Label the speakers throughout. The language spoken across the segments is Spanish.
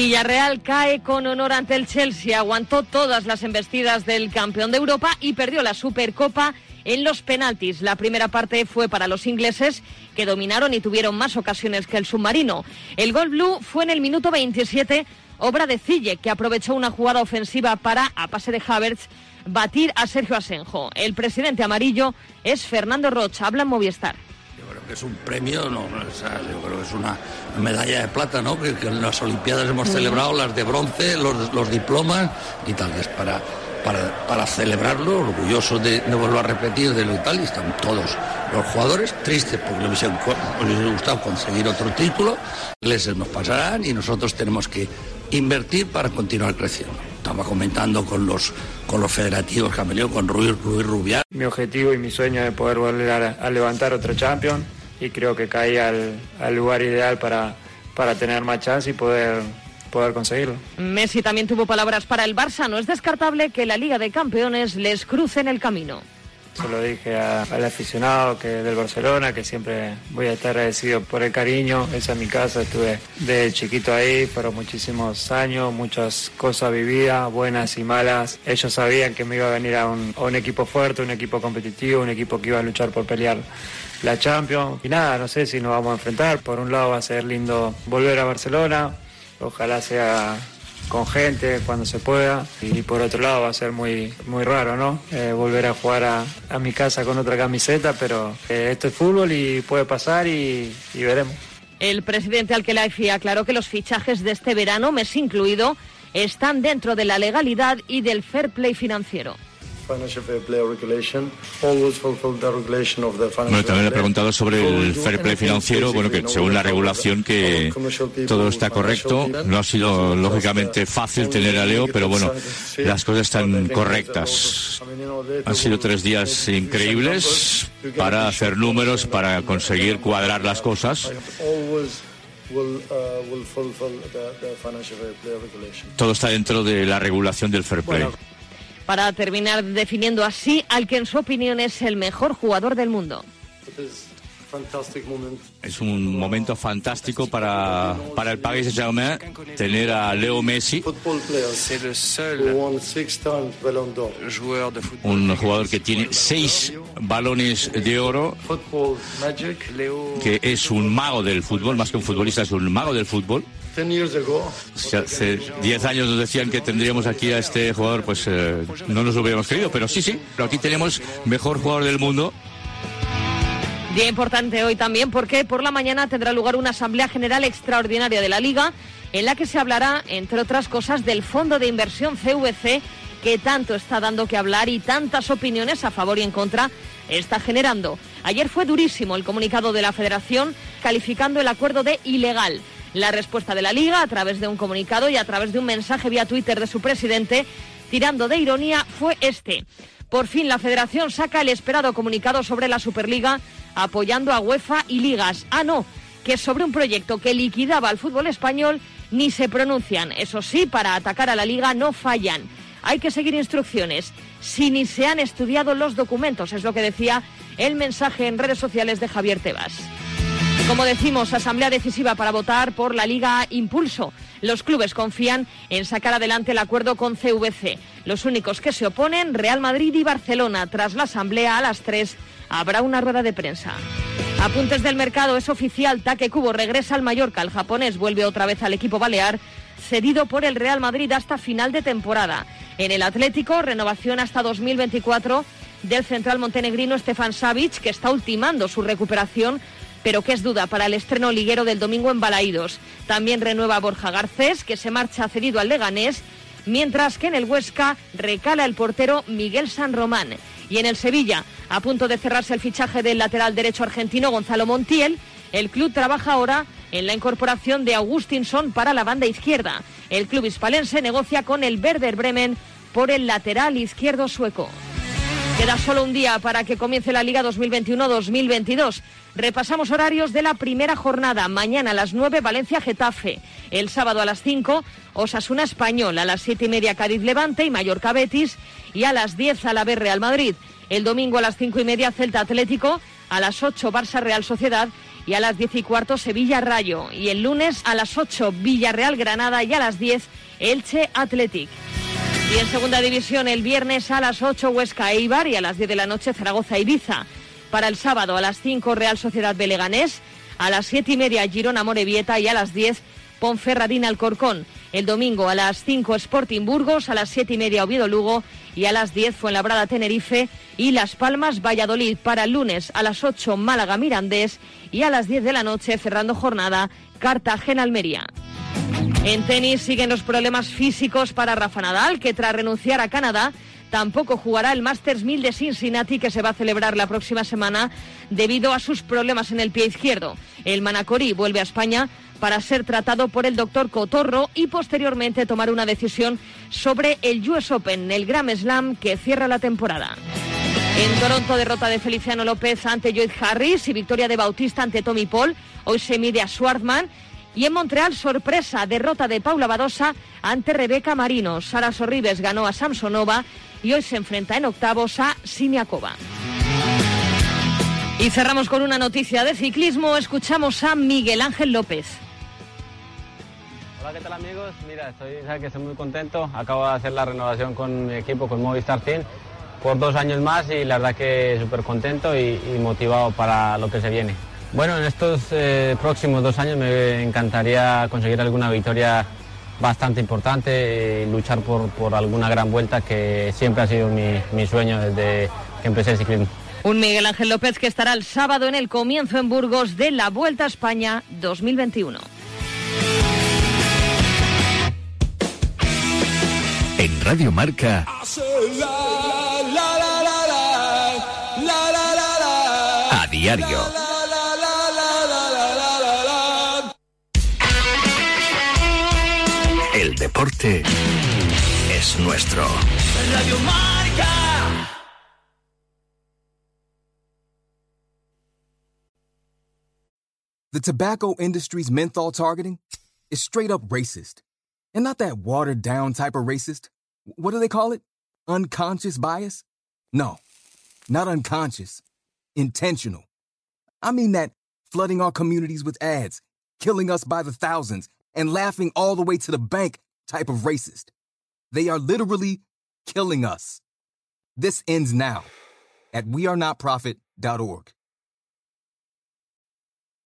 Speaker 1: Villarreal cae con honor ante el Chelsea, aguantó todas las embestidas del campeón de Europa y perdió la Supercopa en los penaltis. La primera parte fue para los ingleses, que dominaron y tuvieron más ocasiones que el submarino. El gol blue fue en el minuto 27, obra de Cille, que aprovechó una jugada ofensiva para, a pase de Havertz, batir a Sergio Asenjo. El presidente amarillo es Fernando Rocha, habla en Movistar
Speaker 2: es un premio, no, yo creo que es una medalla de plata, ¿no? Que, en las Olimpiadas hemos celebrado las de bronce, los, diplomas y tal, es para, para, para celebrarlo, orgulloso de, no vuelvo a repetir, de lo y tal, y están todos los jugadores tristes porque les hubiese, gustado conseguir otro título, les nos pasarán y nosotros tenemos que invertir para continuar creciendo. Estaba comentando con los con los federativos que han venido, con Ruiz, Ruiz Rubial.
Speaker 3: Mi objetivo y mi sueño es poder volver a, levantar otro Champions y creo que caí al, lugar ideal para, para tener más chance y poder poder conseguirlo.
Speaker 1: Messi también tuvo palabras para el Barça. No es descartable que la Liga de Campeones les cruce en el camino.
Speaker 3: Se lo dije al aficionado que del Barcelona, que siempre voy a estar agradecido por el cariño. Esa es mi casa, estuve de chiquito ahí, fueron muchísimos años, muchas cosas vividas, buenas y malas. Ellos sabían que me iba a venir a un, a un equipo fuerte, un equipo competitivo, un equipo que iba a luchar por pelear la Champions. Y nada, no sé si nos vamos a enfrentar. Por un lado va a ser lindo volver a Barcelona, ojalá sea con gente cuando se pueda. Y por otro lado va a ser muy muy raro no eh, volver a jugar a, mi casa con otra camiseta pero eh, esto es fútbol y puede pasar y, y veremos.
Speaker 1: El presidente Alquelaifi aclaró que los fichajes de este verano mes incluido están dentro de la legalidad y del fair play financiero
Speaker 4: bueno, también le he preguntado sobre el fair play financiero, bueno, que según la regulación que todo está correcto. No ha sido lógicamente fácil tener a Leo, pero bueno, las cosas están correctas. Han sido tres días increíbles para hacer números, para conseguir cuadrar las cosas. Todo está dentro de la regulación del fair play
Speaker 1: para terminar definiendo así al que en su opinión es el mejor jugador del mundo.
Speaker 4: Es un momento fantástico para, para el Paris Saint-Germain tener a Leo Messi, un jugador que tiene seis balones de oro, que es un mago del fútbol, más que un futbolista, es un mago del fútbol. Hace 10 años nos decían que tendríamos aquí a este jugador, pues eh, no nos lo hubiéramos creído, pero sí, sí, pero aquí tenemos mejor jugador del mundo.
Speaker 1: Día importante hoy también porque por la mañana tendrá lugar una asamblea general extraordinaria de la Liga en la que se hablará, entre otras cosas, del fondo de inversión CVC que tanto está dando que hablar y tantas opiniones a favor y en contra está generando. Ayer fue durísimo el comunicado de la Federación calificando el acuerdo de ilegal. La respuesta de la Liga, a través de un comunicado y a través de un mensaje vía Twitter de su presidente, tirando de ironía, fue este. Por fin la Federación saca el esperado comunicado sobre la Superliga apoyando a UEFA y ligas. Ah, no, que sobre un proyecto que liquidaba al fútbol español ni se pronuncian. Eso sí, para atacar a la liga no fallan. Hay que seguir instrucciones. Si ni se han estudiado los documentos, es lo que decía el mensaje en redes sociales de Javier Tebas. Como decimos, asamblea decisiva para votar por la Liga Impulso. Los clubes confían en sacar adelante el acuerdo con CVC. Los únicos que se oponen, Real Madrid y Barcelona. Tras la asamblea a las 3 habrá una rueda de prensa. Apuntes del mercado, es oficial, Take Cubo regresa al Mallorca, el japonés vuelve otra vez al equipo balear, cedido por el Real Madrid hasta final de temporada. En el Atlético, renovación hasta 2024 del central montenegrino Stefan Savic, que está ultimando su recuperación pero que es duda para el estreno liguero del domingo en Balaídos. También renueva Borja Garcés, que se marcha cedido al Leganés, mientras que en el Huesca recala el portero Miguel San Román. Y en el Sevilla, a punto de cerrarse el fichaje del lateral derecho argentino Gonzalo Montiel, el club trabaja ahora en la incorporación de Augustinson para la banda izquierda. El club hispalense negocia con el Werder Bremen por el lateral izquierdo sueco. Queda solo un día para que comience la Liga 2021-2022. Repasamos horarios de la primera jornada. Mañana a las 9, Valencia-Getafe. El sábado a las 5, Osasuna Español. A las 7 y media, Cádiz-Levante y Mallorca-Betis. Y a las 10, Alavés Real Madrid. El domingo a las 5 y media, Celta Atlético. A las 8, Barça Real Sociedad. Y a las 10 y cuarto, Sevilla Rayo. Y el lunes a las 8, Villarreal Granada. Y a las 10, Elche Athletic. Y en segunda división el viernes a las 8 Huesca Eibar y a las 10 de la noche Zaragoza Ibiza. Para el sábado a las 5 Real Sociedad Beleganés, a las 7 y media Girona Morevieta y a las 10 Ponferradina Alcorcón. El domingo a las 5 Sporting Burgos, a las 7 y media Oviedo Lugo y a las 10 Fuenlabrada Tenerife y Las Palmas Valladolid. Para el lunes a las 8 Málaga Mirandés y a las 10 de la noche cerrando jornada Cartagena Almería. En tenis siguen los problemas físicos para Rafa Nadal, que tras renunciar a Canadá tampoco jugará el Masters 1000 de Cincinnati que se va a celebrar la próxima semana debido a sus problemas en el pie izquierdo. El Manacori vuelve a España para ser tratado por el doctor Cotorro y posteriormente tomar una decisión sobre el US Open, el Gram Slam que cierra la temporada. En Toronto, derrota de Feliciano López ante Lloyd Harris y victoria de Bautista ante Tommy Paul. Hoy se mide a Schwartzman y en Montreal, sorpresa, derrota de Paula Badosa ante Rebeca Marino. Sara Sorribes ganó a Samsonova y hoy se enfrenta en octavos a Simiakova. Y cerramos con una noticia de ciclismo. Escuchamos a Miguel Ángel López.
Speaker 5: Hola, ¿qué tal amigos? Mira, estoy, que estoy muy contento. Acabo de hacer la renovación con mi equipo, con Movistar Team, por dos años más y la verdad que súper contento y motivado para lo que se viene. Bueno, en estos eh, próximos dos años me encantaría conseguir alguna victoria bastante importante y luchar por, alguna gran vuelta que siempre ha sido mi, sueño desde que empecé el ciclismo.
Speaker 1: Un Miguel Ángel López que estará el sábado en el comienzo en Burgos de la Vuelta a España 2021.
Speaker 6: En Radio Marca. A diario. Deporte es nuestro. Radio Marca.
Speaker 7: The tobacco industry's menthol targeting is straight up racist. And not that watered down type of racist. What do they call it? Unconscious bias? No, not unconscious. Intentional. I mean that flooding our communities with ads, killing us by the thousands, and laughing all the way to the bank type of racist. They are literally killing us. This ends now at wearenotprofit.org.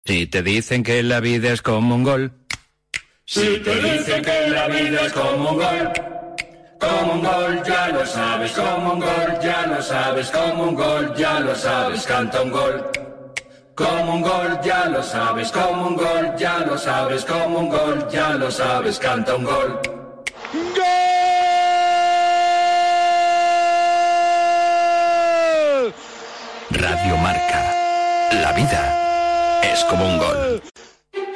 Speaker 8: Si te dicen que la vida es como un gol.
Speaker 9: Si te dicen que la vida es como un gol. Como un gol, ya lo sabes, como un gol, ya lo sabes, como un gol, ya lo sabes, canta un gol. Como un gol, ya lo sabes, como un gol, ya lo sabes, como un gol, ya lo sabes, canta un gol. ¡Gol!
Speaker 6: Radio Marca. La vida es como un gol.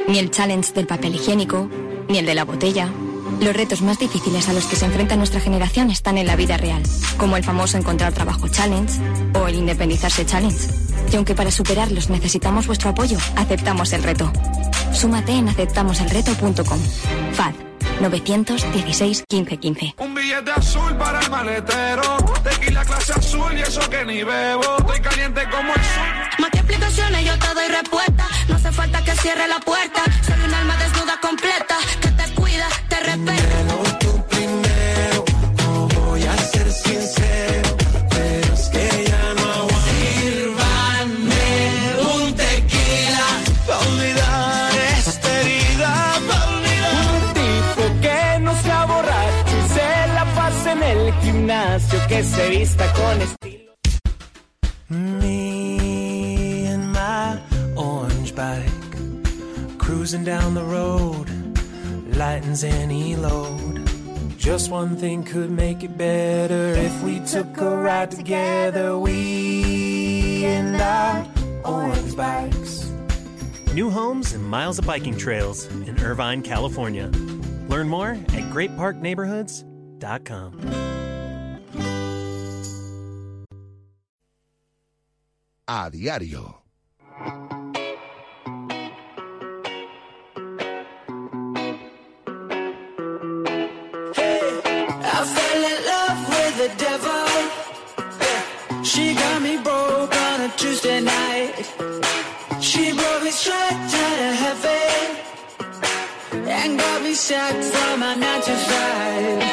Speaker 10: Ni el challenge del papel higiénico, ni el de la botella. Los retos más difíciles a los que se enfrenta nuestra generación están en la vida real, como el famoso encontrar trabajo challenge o el independizarse challenge. Y aunque para superarlos necesitamos vuestro apoyo, aceptamos el reto. Súmate en aceptamoselreto.com. FAD 916 1515.
Speaker 11: Un billete azul para el maletero. Tequila clase azul y eso que ni bebo. Estoy caliente como el sur.
Speaker 12: Más que explicaciones, yo te doy respuesta. No hace falta que cierre la puerta. Soy un alma desnuda completa. Que
Speaker 13: que se vista con estilo. Me and my orange bike, cruising down the road, lightens any load. Just one thing could make it better if we took a ride together. We and our orange bikes.
Speaker 14: New homes and miles of biking trails in Irvine, California. Learn more at greatparkneighborhoods.com.
Speaker 15: A diario.
Speaker 16: shots from my nine to five.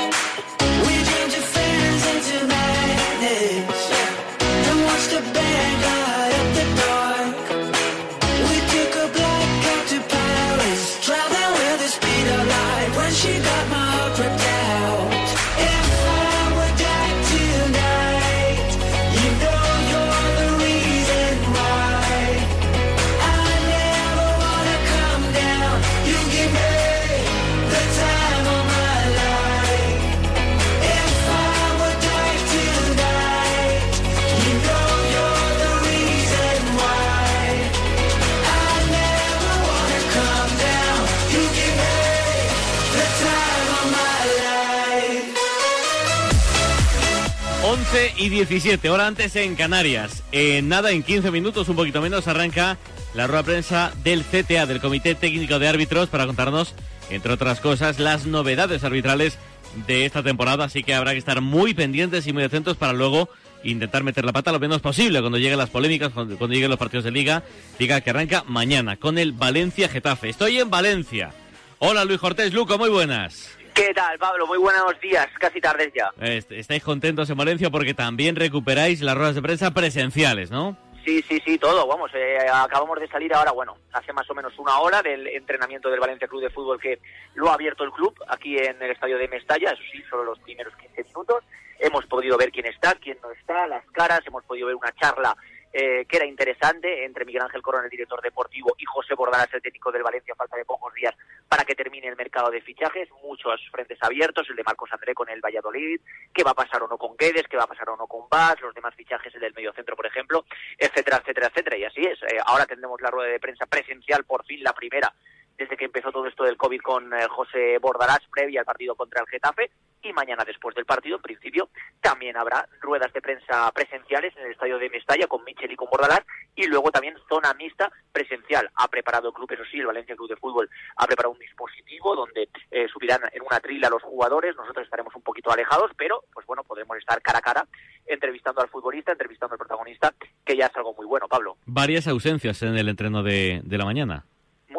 Speaker 17: Y 17, hora antes en Canarias. En nada, en 15 minutos, un poquito menos, arranca la rueda prensa del CTA, del Comité Técnico de Árbitros, para contarnos, entre otras cosas, las novedades arbitrales de esta temporada. Así que habrá que estar muy pendientes y muy atentos para luego intentar meter la pata lo menos posible cuando lleguen las polémicas, cuando, lleguen los partidos de Liga. Liga que arranca mañana con el Valencia-Getafe. Estoy en Valencia. Hola Luis Cortés, Luco, muy buenas.
Speaker 18: ¿Qué tal, Pablo? Muy buenos días, casi tardes ya.
Speaker 17: Est- Estáis contentos en Valencia porque también recuperáis las ruedas de prensa presenciales, ¿no?
Speaker 18: Sí, sí, sí, todo. Vamos, eh, acabamos de salir ahora, bueno, hace más o menos una hora del entrenamiento del Valencia Club de Fútbol que lo ha abierto el club aquí en el estadio de Mestalla, eso sí, solo los primeros 15 minutos. Hemos podido ver quién está, quién no está, las caras, hemos podido ver una charla eh, que era interesante entre Miguel Ángel Corona, el director deportivo, y José Bordalás, el técnico del Valencia, falta de pocos días para que termine el mercado de fichajes. Muchos frentes abiertos, el de Marcos André con el Valladolid, qué va a pasar o no con Guedes, qué va a pasar o no con Vaz, los demás fichajes, el del mediocentro, por ejemplo, etcétera, etcétera, etcétera. Y así es. Eh, ahora tendremos la rueda de prensa presencial, por fin la primera, desde que empezó todo esto del COVID con eh, José Bordalás, previa al partido contra el Getafe. Y mañana, después del partido, en principio, también habrá ruedas de prensa presenciales en el estadio de Mestalla con Michel y con Bordalás. Y luego también zona mixta presencial. Ha preparado el club, eso sí, el Valencia Club de Fútbol ha preparado un dispositivo donde eh, subirán en una trila los jugadores. Nosotros estaremos un poquito alejados, pero, pues bueno, podremos estar cara a cara entrevistando al futbolista, entrevistando al protagonista, que ya es algo muy bueno, Pablo.
Speaker 17: Varias ausencias en el entreno de, de la mañana.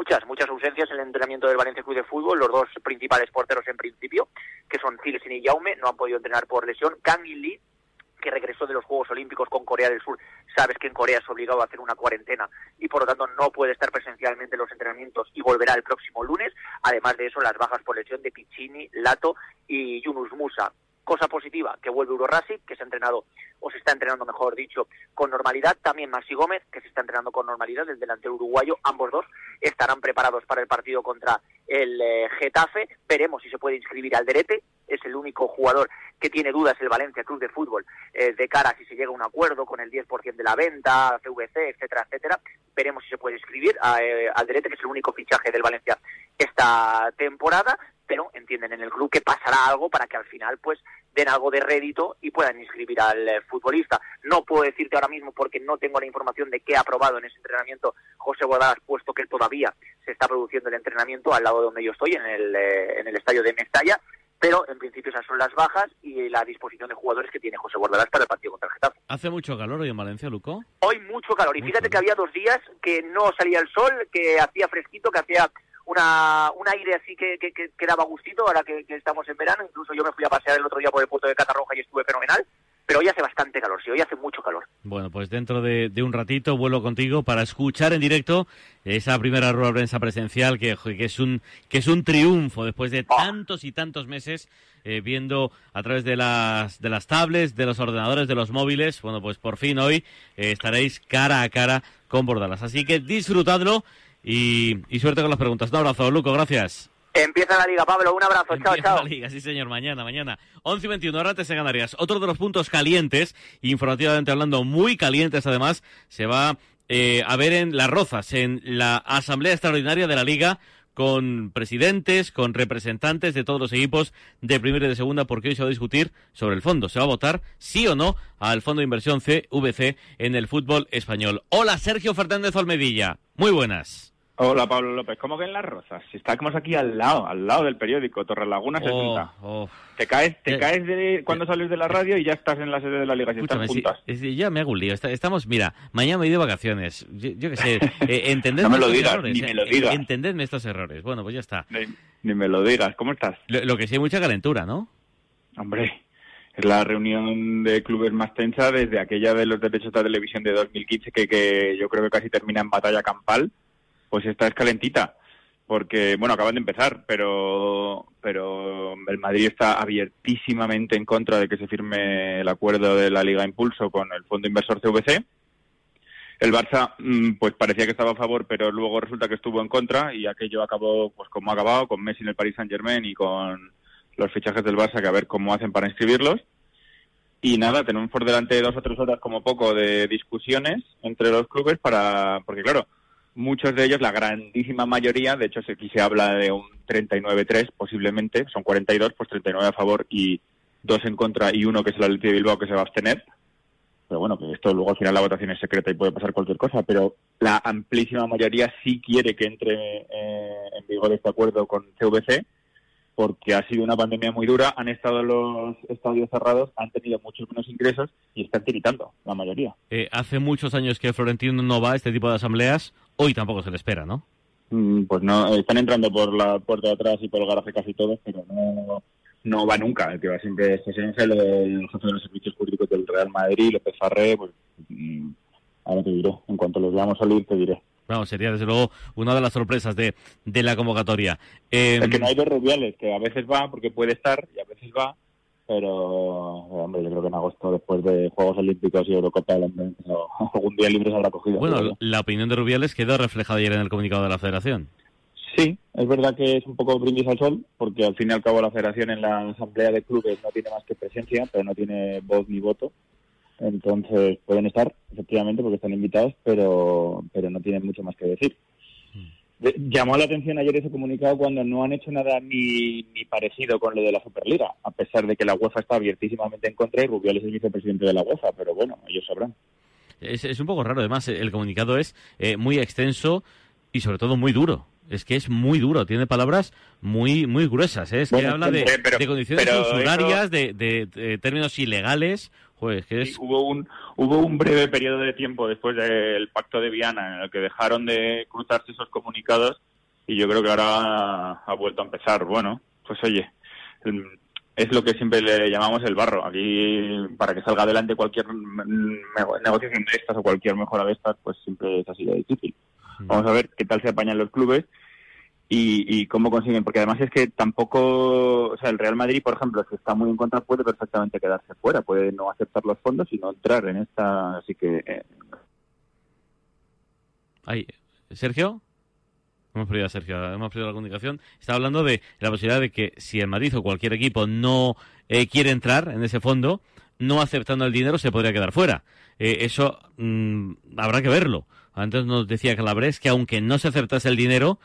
Speaker 18: Muchas, muchas ausencias en el entrenamiento del Valencia Club de Fútbol. Los dos principales porteros en principio, que son Zilsin y Jaume, no han podido entrenar por lesión. Kang In Lee, que regresó de los Juegos Olímpicos con Corea del Sur, sabes que en Corea es obligado a hacer una cuarentena y por lo tanto no puede estar presencialmente en los entrenamientos y volverá el próximo lunes. Además de eso, las bajas por lesión de Piccini, Lato y Yunus Musa. Cosa positiva, que vuelve Urorasic, que se ha entrenado, o se está entrenando, mejor dicho, con normalidad. También Masi Gómez, que se está entrenando con normalidad, el delantero uruguayo. Ambos dos estarán preparados para el partido contra el eh, Getafe. Veremos si se puede inscribir Alderete. Es el único jugador que tiene dudas el Valencia Club de Fútbol eh, de cara a si se llega a un acuerdo con el 10% de la venta, CVC, etcétera, etcétera. Veremos si se puede inscribir a eh, Alderete, que es el único fichaje del Valencia esta temporada pero entienden en el club que pasará algo para que al final pues den algo de rédito y puedan inscribir al eh, futbolista. No puedo decirte ahora mismo porque no tengo la información de qué ha aprobado en ese entrenamiento José Guadalas, puesto que todavía se está produciendo el entrenamiento al lado de donde yo estoy, en el, eh, en el estadio de Mestalla, pero en principio esas son las bajas y la disposición de jugadores que tiene José Guadalas para el partido contra el Getafe.
Speaker 17: ¿Hace mucho calor hoy en Valencia, Luco?
Speaker 18: Hoy mucho calor y fíjate que había dos días que no salía el sol, que hacía fresquito, que hacía una, un aire así que, que, daba gustito ahora que, que, estamos en verano. Incluso yo me fui a pasear el otro día por el puerto de Catarroja y estuve fenomenal. Pero hoy hace bastante calor, sí, hoy hace mucho calor.
Speaker 17: Bueno, pues dentro de, de un ratito vuelvo contigo para escuchar en directo esa primera rueda de prensa presencial que, que, es, un, que es un triunfo después de tantos y tantos meses eh, viendo a través de las, de las tablets, de los ordenadores, de los móviles. Bueno, pues por fin hoy eh, estaréis cara a cara con Bordalas. Así que disfrutadlo y, y suerte con las preguntas. Un abrazo, Luco, gracias.
Speaker 18: Empieza la liga, Pablo. Un abrazo.
Speaker 17: Empieza
Speaker 18: chao, chao.
Speaker 17: la liga, sí, señor. Mañana, mañana. 11 y 21, ahora antes en Canarias. Otro de los puntos calientes, informativamente hablando, muy calientes además, se va eh, a ver en Las Rozas, en la Asamblea Extraordinaria de la Liga, con presidentes, con representantes de todos los equipos de primera y de segunda, porque hoy se va a discutir sobre el fondo. Se va a votar sí o no al Fondo de Inversión CVC en el fútbol español. Hola, Sergio Fernández Olmedilla. Muy buenas.
Speaker 19: Hola Pablo López, ¿cómo que en Las Rozas? Si estamos aquí al lado, al lado del periódico, Torrelaguna 60.
Speaker 17: Oh,
Speaker 19: Te caes, te
Speaker 17: Eh,
Speaker 19: caes de cuando sales de la radio y ya estás en la sede de la liga, si estás juntas.
Speaker 17: es decir, ya me hago un lío. Estamos, mira, mañana me voy de vacaciones. Yo, yo qué sé, eh, entendedme
Speaker 19: No me lo
Speaker 17: estos
Speaker 19: digas,
Speaker 17: errores.
Speaker 19: ni
Speaker 17: eh,
Speaker 19: me lo digas.
Speaker 17: Entendedme estos errores. Bueno, pues ya está.
Speaker 19: Ni, ni me lo digas, ¿cómo estás?
Speaker 17: Lo, lo que sí hay mucha calentura, ¿no?
Speaker 19: Hombre, es la reunión de clubes más tensa desde aquella de los derechos de televisión de 2015 que, que yo creo que casi termina en batalla campal. Pues esta es calentita, porque, bueno, acaban de empezar, pero, pero el Madrid está abiertísimamente en contra de que se firme el acuerdo de la Liga Impulso con el Fondo Inversor CVC. El Barça, mm, pues parecía que estaba a favor, pero luego resulta que estuvo en contra y aquello acabó, pues como ha acabado, con Messi en el Paris Saint Germain y con los fichajes del Barça, que a ver cómo hacen para inscribirlos. Y nada, tenemos por delante dos o tres horas como poco de discusiones entre los clubes para, porque claro, muchos de ellos, la grandísima mayoría, de hecho aquí se habla de un 39-3 posiblemente, son 42, pues 39 a favor y dos en contra y uno que es el Atlético de Bilbao que se va a abstener. Pero bueno, que esto luego al final la votación es secreta y puede pasar cualquier cosa, pero la amplísima mayoría sí quiere que entre eh, en vigor este acuerdo con CVC porque ha sido una pandemia muy dura, han estado los estadios cerrados, han tenido muchos menos ingresos y están tiritando, la mayoría.
Speaker 17: Eh, hace muchos años que Florentino no va a este tipo de asambleas. Hoy tampoco se le espera, ¿no?
Speaker 19: Mm, Pues no, están entrando por la puerta de atrás y por el garaje casi todos, pero no, no va nunca. El que va siempre es José Ángel, el jefe de los servicios jurídicos del Real Madrid, López Farré, pues mm, ahora te diré. En cuanto los veamos salir, te diré.
Speaker 17: Vamos, sería desde luego una de las sorpresas de, de la convocatoria. Eh,
Speaker 19: El que no hay dos Rubiales, que a veces va porque puede estar y a veces va, pero hombre, yo creo que en agosto, después de Juegos Olímpicos y Eurocopa, el hombre, algún día libre se habrá cogido.
Speaker 17: bueno,
Speaker 19: pero
Speaker 17: la opinión de Rubiales quedó reflejada ayer en el comunicado de la Federación.
Speaker 19: Sí, es verdad que es un poco brindis al sol, porque al fin y al cabo la federación en la asamblea de clubes no tiene más que presencia, pero no tiene voz ni voto. Entonces pueden estar, efectivamente, porque están invitados, pero, pero no tienen mucho más que decir. Llamó la atención ayer ese comunicado cuando no han hecho nada ni, ni parecido con lo de la Superliga, a pesar de que la UEFA está abiertísimamente en contra y Rubiales es vicepresidente de la UEFA, pero bueno, ellos sabrán.
Speaker 17: Es, es un poco raro, además, el comunicado es eh, muy extenso y sobre todo muy duro. Es que es muy duro, tiene palabras muy muy gruesas. ¿eh? Es que habla de,
Speaker 19: pero-
Speaker 17: de condiciones usurarias, de, de- de términos ilegales. Joder, es que es...
Speaker 19: Sí, hubo un hubo un breve periodo de tiempo después del pacto de Viana en el que dejaron de cruzarse esos comunicados y yo creo que ahora ha vuelto a empezar. Bueno, pues oye, es lo que siempre le llamamos el barro. Aquí, para que salga adelante cualquier nego- negociación de estas o cualquier mejora de estas, pues siempre es así de difícil. Vamos a ver qué tal se apañan los clubes y, y cómo consiguen, porque además es que tampoco, o sea, el Real Madrid, por ejemplo, si está muy en contra, puede perfectamente quedarse fuera, puede no aceptar los fondos y no entrar en esta, así que eh,
Speaker 17: Ahí. ¿Sergio? Hemos perdido a Sergio, hemos perdido la comunicación. Está hablando de la posibilidad de que si el Madrid o cualquier equipo no eh, quiere entrar en ese fondo, no aceptando el dinero, se podría quedar fuera. Eh, eso mm, habrá que verlo. Antes nos decía Calabres que aunque no se aceptase el dinero,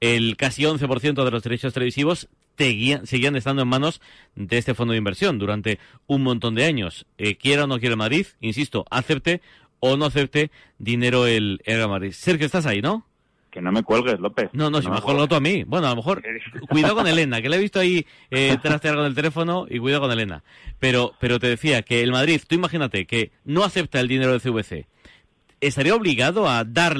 Speaker 17: el casi 11% de los derechos televisivos seguían, seguían estando en manos de este fondo de inversión durante un montón de años. Eh, quiera o no quiera Madrid, insisto, acepte o no acepte dinero el, el Madrid. Sergio, estás ahí, ¿no?
Speaker 19: que no me cuelgues, López.
Speaker 17: No, no, si
Speaker 19: me
Speaker 17: me has colgado tú a mí. Bueno, a lo mejor, cuidado con Elena, que le he visto ahí eh, trastear con el teléfono y cuidado con Elena. Pero, pero te decía que el Madrid, tú imagínate que no acepta el dinero del CVC. ¿Estaría obligado a dar,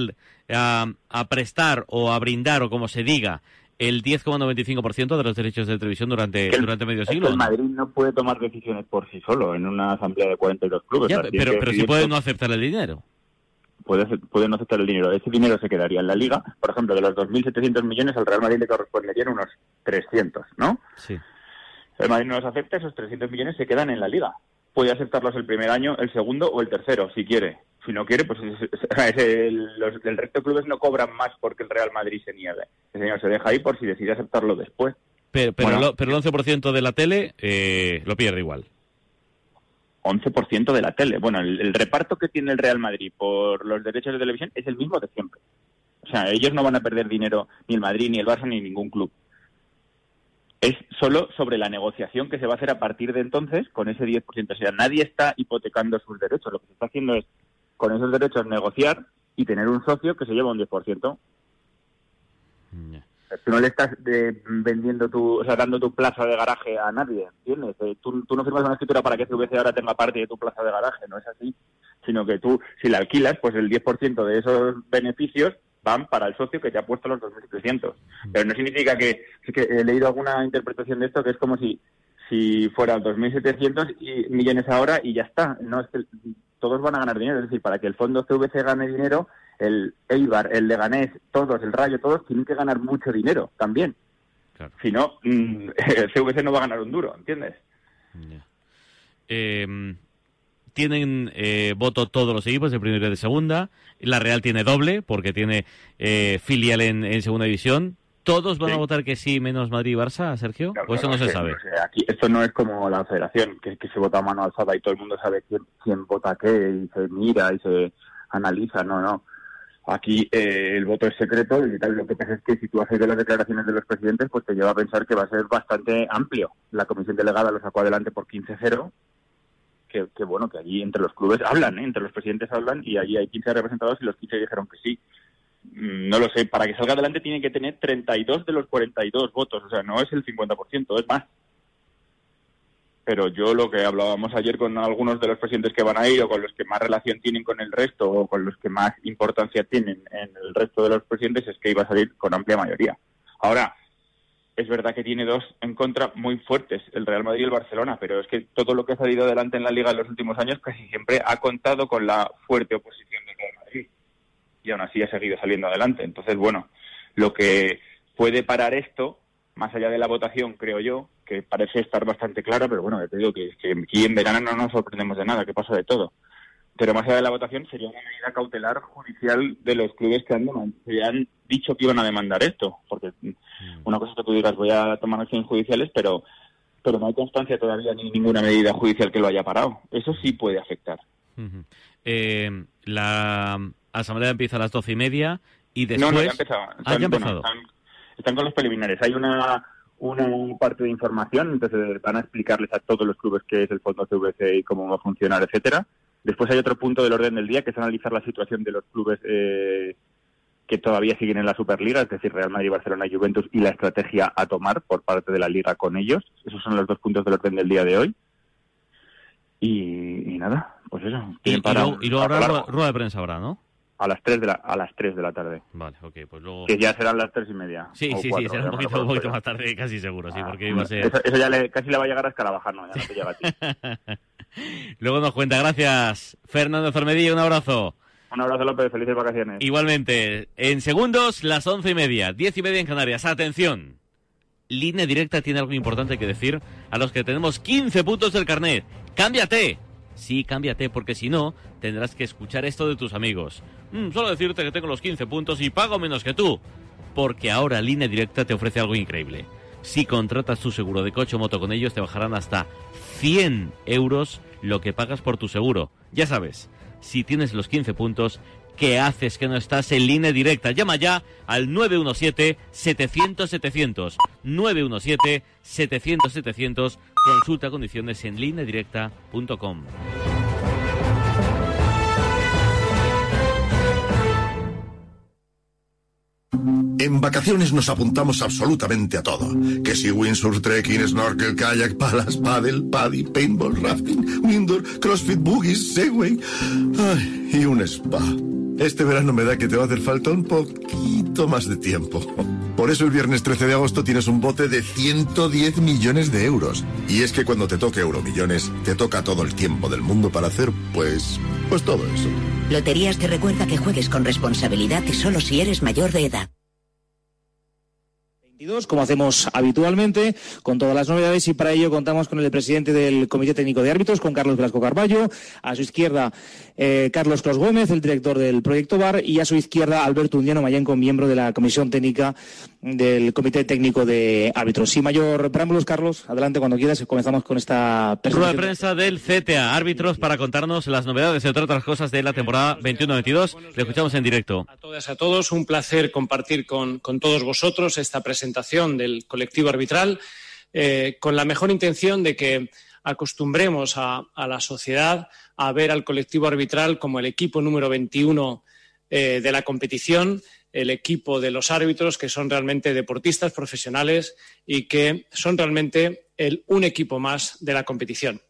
Speaker 17: a, a prestar o a brindar, o como se diga, el 10,95% de los derechos de televisión durante,
Speaker 19: el-
Speaker 17: durante medio siglo?
Speaker 19: el. Madrid no puede tomar decisiones por sí solo en una asamblea de 42 clubes.
Speaker 17: Ya, pero,
Speaker 19: que
Speaker 17: pero sí puede no aceptar el dinero.
Speaker 19: puede no aceptar el dinero. Ese dinero se quedaría en la liga. Por ejemplo, de los 2.700 millones, al Real Madrid le corresponderían unos 300, ¿no?
Speaker 17: Sí.
Speaker 19: El Madrid no los acepta, esos 300 millones se quedan en la liga. Puede aceptarlos el primer año, el segundo o el tercero, si quiere. Si no quiere, pues es- es- es el, los- el resto de clubes no cobran más porque el Real Madrid se niegue. El señor se deja ahí por si decide aceptarlo después.
Speaker 17: Pero, pero,
Speaker 19: Bueno.
Speaker 17: el, pero el 11% de la tele eh, lo pierde igual.
Speaker 19: 11% de la tele. Bueno, el, el reparto que tiene el Real Madrid por los derechos de televisión es el mismo de siempre. O sea, ellos no van a perder dinero ni el Madrid, ni el Barça, ni ningún club. Es solo sobre la negociación que se va a hacer a partir de entonces con ese 10%. O sea, nadie está hipotecando sus derechos. Lo que se está haciendo es, con esos derechos, negociar y tener un socio que se lleva un 10%. Tú no le estás eh, vendiendo tu, o sea, dando tu plaza de garaje a nadie, ¿entiendes? Eh, tú, tú no firmas una escritura para que CVC ahora tenga parte de tu plaza de garaje, no es así. Sino que tú, si la alquilas, pues el 10% de esos beneficios van para el socio que te ha puesto los 2.300. Pero no significa que, es que he leído alguna interpretación de esto que es como si si fueran 2.700 y- millones ahora y ya está. No es que todos van a ganar dinero, es decir, para que el fondo CVC gane dinero, el Eibar, el Leganés, todos, el Rayo, todos tienen que ganar mucho dinero también. Si no, mm, el CVC no va a ganar un duro, ¿entiendes?
Speaker 17: Eh, tienen eh, voto todos los equipos de primera y de segunda. La Real tiene doble porque tiene eh, filial en, en segunda división. ¿Todos van a votar que sí, menos Madrid y Barça, Sergio? ¿O eso no se sabe?
Speaker 19: aquí, esto no es como la federación, que, que se vota a mano alzada y todo el mundo sabe quién, quién vota qué y se mira y se analiza. No, no. Aquí eh, el voto es secreto y tal. Lo que pasa es que si tú haces de las declaraciones de los presidentes, pues te lleva a pensar que va a ser bastante amplio. La comisión delegada lo sacó adelante por 15-0. Que, bueno, que allí entre los clubes hablan, ¿eh? entre los presidentes hablan y allí hay 15 representados y los 15 dijeron que sí. Mm, No lo sé, para que salga adelante tiene que tener 32 de los 42 votos, o sea, no es el 50%, es más. Pero yo lo que hablábamos ayer con algunos de los presidentes que van a ir o con los que más relación tienen con el resto o con los que más importancia tienen en el resto de los presidentes es que iba a salir con amplia mayoría. Ahora, es verdad que tiene dos en contra muy fuertes, el Real Madrid y el Barcelona, pero es que todo lo que ha salido adelante en la liga en los últimos años casi siempre ha contado con la fuerte oposición del Real Madrid y aún así ha seguido saliendo adelante. Entonces, bueno, lo que puede parar esto, más allá de la votación, creo yo, que parece estar bastante clara, pero bueno, ya te digo que, aquí en verano no nos sorprendemos de nada, que pasa de todo. Pero más allá de la votación sería una medida cautelar judicial de los clubes que han, que han dicho que iban a demandar esto, porque mm, una cosa es que tú digas voy a tomar acciones judiciales, pero pero no hay constancia todavía ni ninguna medida judicial que lo haya parado. Eso sí puede afectar.
Speaker 17: Eh, la asamblea empieza a las doce y media y después...
Speaker 19: No, no, ya ha empezado.
Speaker 17: Ah,
Speaker 19: Están,
Speaker 17: ya
Speaker 19: bueno,
Speaker 17: empezado.
Speaker 19: están, están con los preliminares. Hay una, una parte de información, entonces van a explicarles a todos los clubes qué es el fondo CVC y cómo va a funcionar, etcétera. Después hay otro punto del orden del día que es analizar la situación de los clubes eh, que todavía siguen en la Superliga, es decir, Real Madrid, Barcelona y Juventus, y la estrategia a tomar por parte de la Liga con ellos. Esos son los dos puntos del orden del día de hoy. Y, y nada, pues eso.
Speaker 17: Y, luego, y luego rueda, rueda de prensa habrá, ¿no?
Speaker 19: A las 3 de la, a las 3 de la tarde.
Speaker 17: Vale, ok, pues luego...
Speaker 19: Que ya serán las tres y media.
Speaker 17: Sí, sí, sí,
Speaker 19: cuatro,
Speaker 17: será un poquito, un poquito más tarde, casi seguro, sí, porque iba a ser...
Speaker 19: Eso, eso ya le, casi le va a llegar a escarabajar, ¿no? Ya no te llega a ti.
Speaker 17: Luego nos cuenta, gracias. Fernando Fermedilla, un abrazo.
Speaker 19: Un abrazo, López. Felices vacaciones.
Speaker 17: Igualmente, en segundos, las once y media, diez y media en Canarias. Atención. Línea Directa tiene algo importante que decir a los que tenemos 15 puntos del carnet. ¡Cámbiate! Sí, cámbiate, porque si no, tendrás que escuchar esto de tus amigos. Mm, solo decirte que tengo los 15 puntos y pago menos que tú. Porque ahora Línea Directa te ofrece algo increíble. Si contratas tu seguro de coche o moto con ellos, te bajarán hasta 100 euros lo que pagas por tu seguro. Ya sabes, si tienes los 15 puntos, ¿qué haces que no estás en línea directa? Llama ya al 917-700-700. 917-700-700. Consulta condiciones en lineadirecta.com.
Speaker 15: En vacaciones nos apuntamos absolutamente a todo. Que si windsurf, trekking, snorkel, kayak, palas, paddle, paddy, paintball, rafting, indoor, crossfit, boogies, segway. Ay, y un spa. Este verano me da que te va a hacer falta un poquito más de tiempo. Por eso el viernes 13 de agosto tienes un bote de 110 millones de euros. Y es que cuando te toque Euromillones, te toca todo el tiempo del mundo para hacer, pues, pues todo eso.
Speaker 20: Loterías te recuerda que juegues con responsabilidad y solo si eres mayor de edad. como hacemos habitualmente, con todas las novedades y para ello contamos con el presidente del Comité Técnico de Árbitros, con Carlos Blasco Carballo, a su izquierda eh, Carlos Clos Gómez, el director del proyecto VAR, y a su izquierda Alberto Undiano Mayenco, miembro de la Comisión Técnica del Comité Técnico de Árbitros. Sin mayor preámbulos, Carlos, adelante cuando quieras, comenzamos con esta
Speaker 17: Rueda de prensa del CTA, árbitros, para contarnos las novedades, entre otras cosas, de la temporada 21-22. Le escuchamos en directo.
Speaker 21: A todas, a todos, un placer compartir con, con todos vosotros esta presentación del colectivo arbitral eh, con la mejor intención de que acostumbremos a, la sociedad a ver al colectivo arbitral como el equipo número 21 eh, de la competición, el equipo de los árbitros que son realmente deportistas profesionales y que son realmente un equipo más de la competición.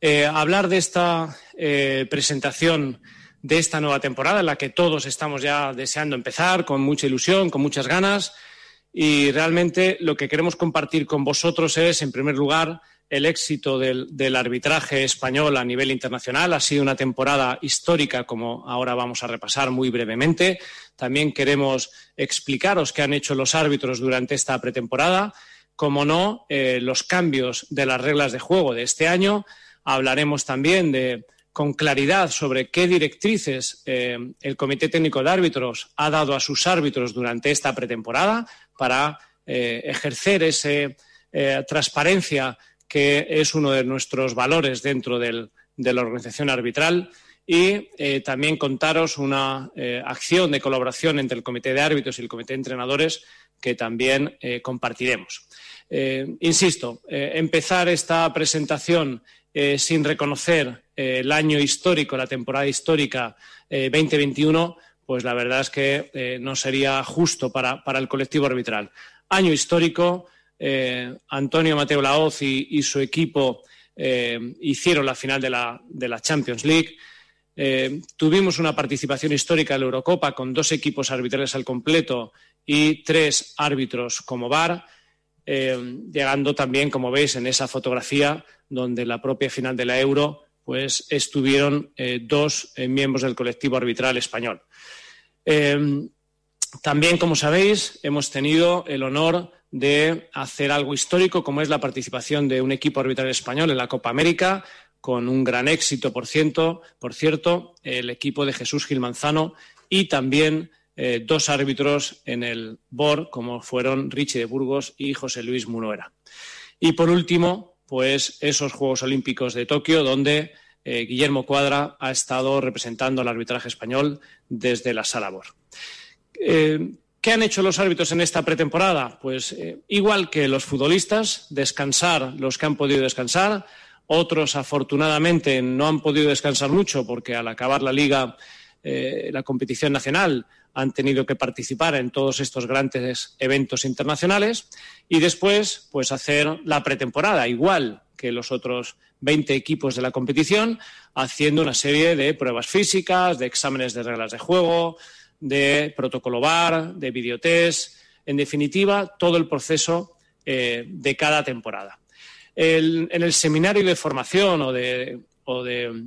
Speaker 21: Eh, hablar de esta presentación de esta nueva temporada en la que todos estamos ya deseando empezar con mucha ilusión, con muchas ganas, y realmente lo que queremos compartir con vosotros es, en primer lugar, el éxito del, arbitraje español a nivel internacional. Ha sido una temporada histórica, como ahora vamos a repasar muy brevemente. También queremos explicaros qué han hecho los árbitros durante esta pretemporada. Como no, eh, los cambios de las reglas de juego de este año. Hablaremos también con claridad sobre qué directrices eh, el Comité Técnico de Árbitros ha dado a sus árbitros durante esta pretemporada para eh, ejercer esa transparencia que es uno de nuestros valores dentro de la organización arbitral y eh, también contaros una acción de colaboración entre el Comité de Árbitros y el Comité de Entrenadores que también compartiremos. insisto, empezar esta presentación sin reconocer el año histórico, la temporada histórica 2021, pues la verdad es que eh, no sería justo para, el colectivo arbitral. Año histórico, eh, Antonio Mateo Laoz y, su equipo eh, hicieron la final de la, Champions League. tuvimos una participación histórica en la Eurocopa con dos equipos arbitrales al completo y tres árbitros como VAR, llegando también, como veis en esa fotografía, donde la propia final de la Euro, pues estuvieron dos miembros del colectivo arbitral español. También, como sabéis, hemos tenido el honor de hacer algo histórico, como es la participación de un equipo arbitral español en la Copa América, con un gran éxito, por cierto, por cierto el equipo de Jesús Gil Manzano y también eh, dos árbitros en el BOR, como fueron Richie de Burgos y José Luis Munoera. Y por último, pues esos Juegos Olímpicos de Tokio, donde eh, Guillermo Cuadra ha estado representando al arbitraje español desde la sala BOR. Eh, ¿Qué han hecho los árbitros en esta pretemporada? Pues eh, igual que los futbolistas, descansar los que han podido descansar. Otros, afortunadamente, no han podido descansar mucho porque al acabar la liga, la competición nacional, han tenido que participar en todos estos grandes eventos internacionales. Y después, pues hacer la pretemporada, igual que los otros 20 equipos de la competición, haciendo una serie de pruebas físicas, de exámenes de reglas de juego, de protocolo VAR, de videotest, en definitiva, todo el proceso eh, de cada temporada. en el seminario de formación o de, o de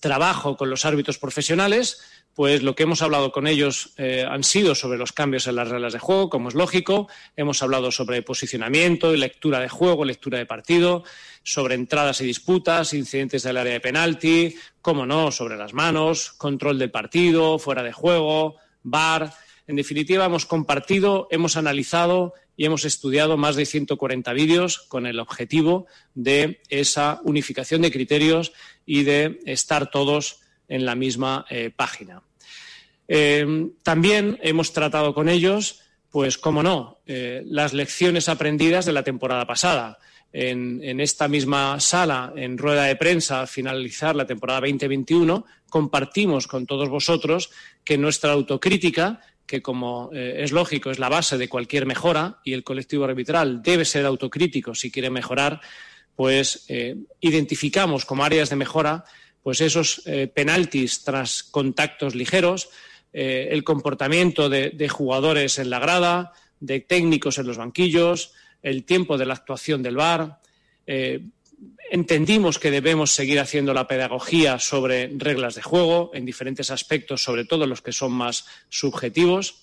Speaker 21: trabajo con los árbitros profesionales, pues lo que hemos hablado con ellos eh, han sido sobre los cambios en las reglas de juego, como es lógico. Hemos hablado sobre posicionamiento lectura de juego, lectura de partido, sobre entradas y disputas, incidentes del área de penalti, cómo no, sobre las manos, control del partido, fuera de juego, VAR. En definitiva, hemos compartido, hemos analizado y hemos estudiado más de 140 vídeos con el objetivo de esa unificación de criterios y de estar todos en la misma eh, página. Eh, también hemos tratado con ellos, pues, cómo no, eh, las lecciones aprendidas de la temporada pasada. En, esta misma sala, en rueda de prensa, al finalizar la temporada 2021, compartimos con todos vosotros que nuestra autocrítica, que como es lógico es la base de cualquier mejora y el colectivo arbitral debe ser autocrítico si quiere mejorar, pues identificamos como áreas de mejora pues esos eh, penaltis tras contactos ligeros, eh, el comportamiento de, jugadores en la grada, de técnicos en los banquillos, el tiempo de la actuación del VAR. Eh, entendimos que debemos seguir haciendo la pedagogía sobre reglas de juego en diferentes aspectos, sobre todo los que son más subjetivos.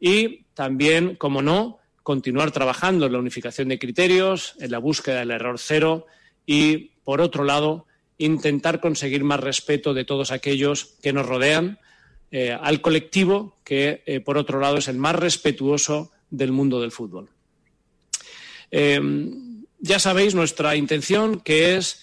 Speaker 21: Y también, como no, continuar trabajando en la unificación de criterios, en la búsqueda del error cero y, por otro lado, intentar conseguir más respeto de todos aquellos que nos rodean, eh, al colectivo que, eh, por otro lado, es el más respetuoso del mundo del fútbol. Eh, ya sabéis nuestra intención, que es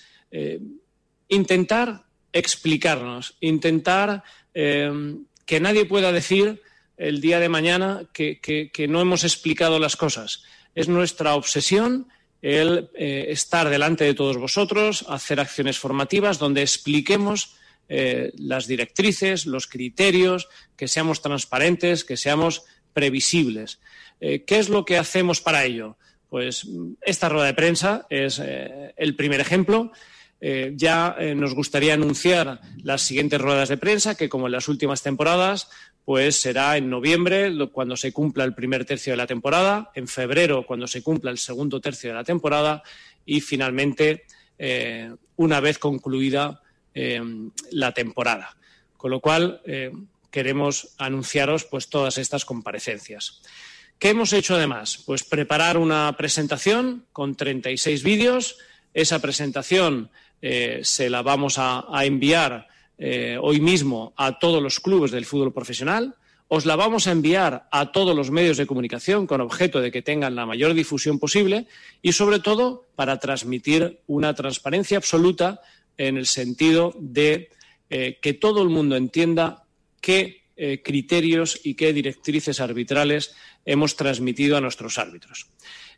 Speaker 21: intentar explicarnos, intentar que nadie pueda decir el día de mañana que, no hemos explicado las cosas. Es nuestra obsesión el estar delante de todos vosotros, hacer acciones formativas donde expliquemos eh, las directrices, los criterios, que seamos transparentes, que seamos previsibles. Eh, ¿Qué es lo que hacemos para ello? Pues esta rueda de prensa es eh, el primer ejemplo. ya nos gustaría anunciar las siguientes ruedas de prensa, que como en las últimas temporadas, pues será en noviembre cuando se cumpla el primer tercio de la temporada, en febrero cuando se cumpla el segundo tercio de la temporada y finalmente, una vez concluida la temporada. Con lo cual, eh, queremos anunciaros pues, todas estas comparecencias. ¿Qué hemos hecho además? Pues preparar una presentación con 36 vídeos. Esa presentación eh, se la vamos a, enviar eh, hoy mismo a todos los clubes del fútbol profesional. Os la vamos a enviar a todos los medios de comunicación con objeto de que tengan la mayor difusión posible y, sobre todo, para transmitir una transparencia absoluta en el sentido de eh, que todo el mundo entienda qué eh, criterios y qué directrices arbitrales hemos transmitido a nuestros árbitros.